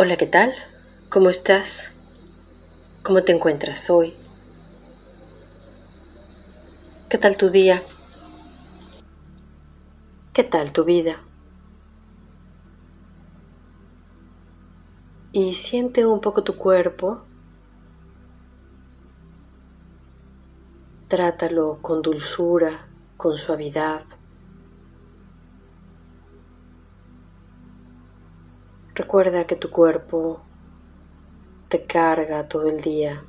Hola, ¿qué tal? ¿Cómo estás? ¿Cómo te encuentras hoy? ¿Qué tal tu día? ¿Qué tal tu vida? Y siente un poco tu cuerpo. Trátalo con dulzura, con suavidad. Recuerda que tu cuerpo te carga todo el día.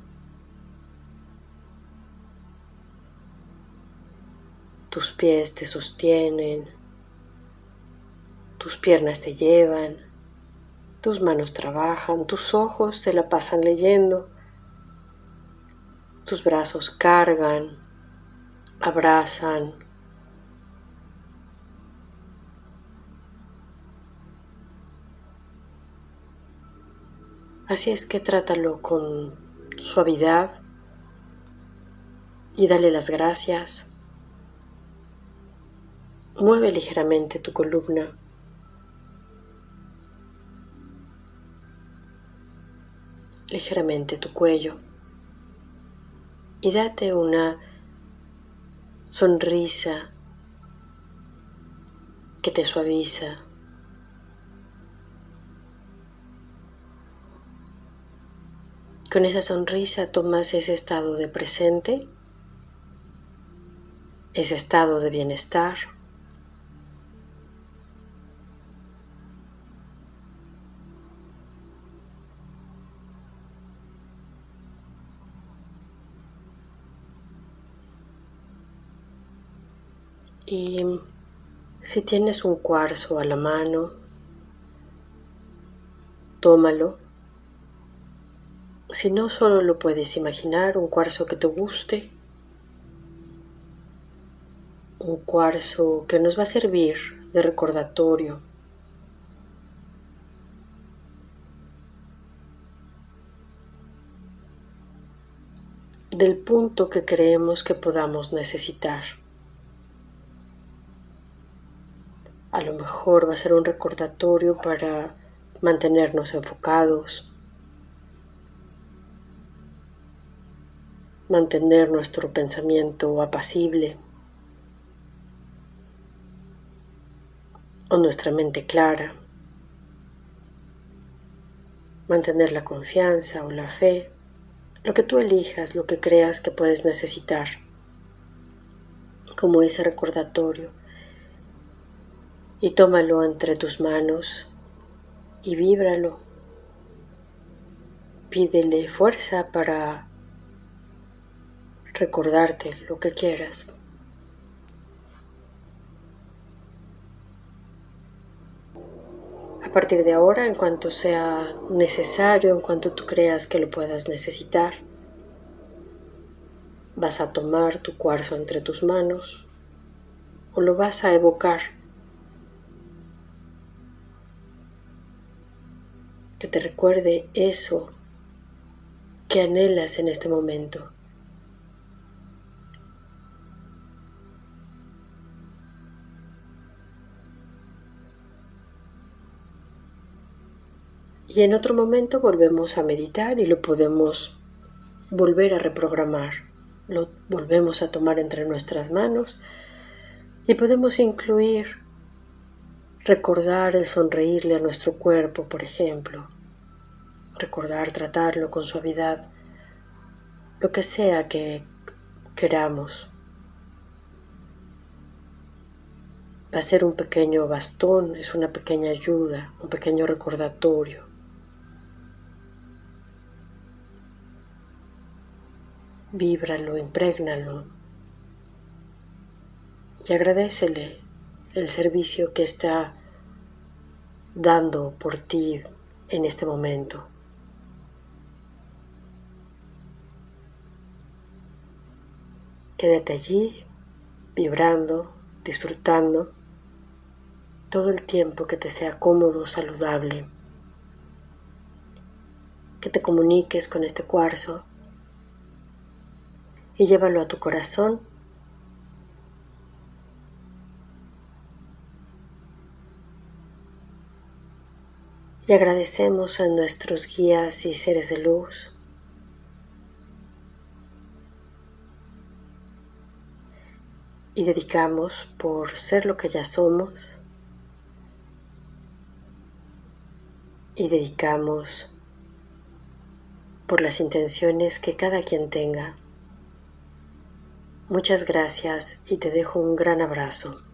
Tus pies te sostienen, tus piernas te llevan, tus manos trabajan, tus ojos se la pasan leyendo, tus brazos cargan, abrazan, Así es que trátalo con suavidad y dale las gracias. Mueve ligeramente tu columna. Ligeramente tu cuello. Y date una sonrisa que te suaviza Con esa sonrisa tomas ese estado de presente, ese estado de bienestar. Y si tienes un cuarzo a la mano, tómalo si no solo lo puedes imaginar, un cuarzo que te guste, un cuarzo que nos va a servir de recordatorio. del punto que creemos que podamos necesitar. A lo mejor va a ser un recordatorio para mantenernos enfocados, mantener nuestro pensamiento apacible o nuestra mente clara, mantener la confianza o la fe, lo que tú elijas, lo que creas que puedes necesitar, como ese recordatorio, y tómalo entre tus manos y víbralo. Pídele fuerza para recordarte lo que quieras. A partir de ahora, en cuanto sea necesario, en cuanto tú creas que lo puedas necesitar, vas a tomar tu cuarzo entre tus manos o lo vas a evocar. Que te recuerde eso que anhelas en este momento. Y en otro momento volvemos a meditar y lo podemos volver a reprogramar. Lo volvemos a tomar entre nuestras manos y podemos incluir, recordar el sonreírle a nuestro cuerpo, por ejemplo. Recordar tratarlo con suavidad, lo que sea que queramos. Va a ser un pequeño bastón, es una pequeña ayuda, un pequeño recordatorio. Víbralo, imprégnalo y agradecele el servicio que está dando por ti en este momento. Quédate allí, vibrando, disfrutando todo el tiempo que te sea cómodo, saludable. Que te comuniques con este cuarzo y llévalo a tu corazón. y agradecemos a nuestros guías y seres de luz y dedicamos por ser lo que ya somos y dedicamos por las intenciones que cada quien tenga. Muchas gracias y te dejo un gran abrazo.